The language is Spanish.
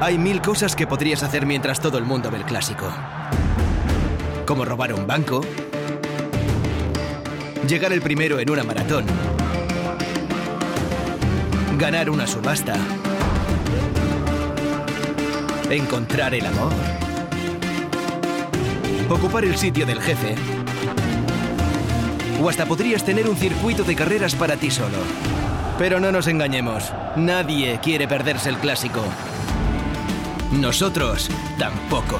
Hay mil cosas que podrías hacer mientras todo el mundo ve el clásico. Como robar un banco, llegar el primero en una maratón, ganar una subasta, encontrar el amor, ocupar el sitio del jefe, o hasta podrías tener un circuito de carreras para ti solo. Pero no nos engañemos, nadie quiere perderse el clásico. Nosotros tampoco.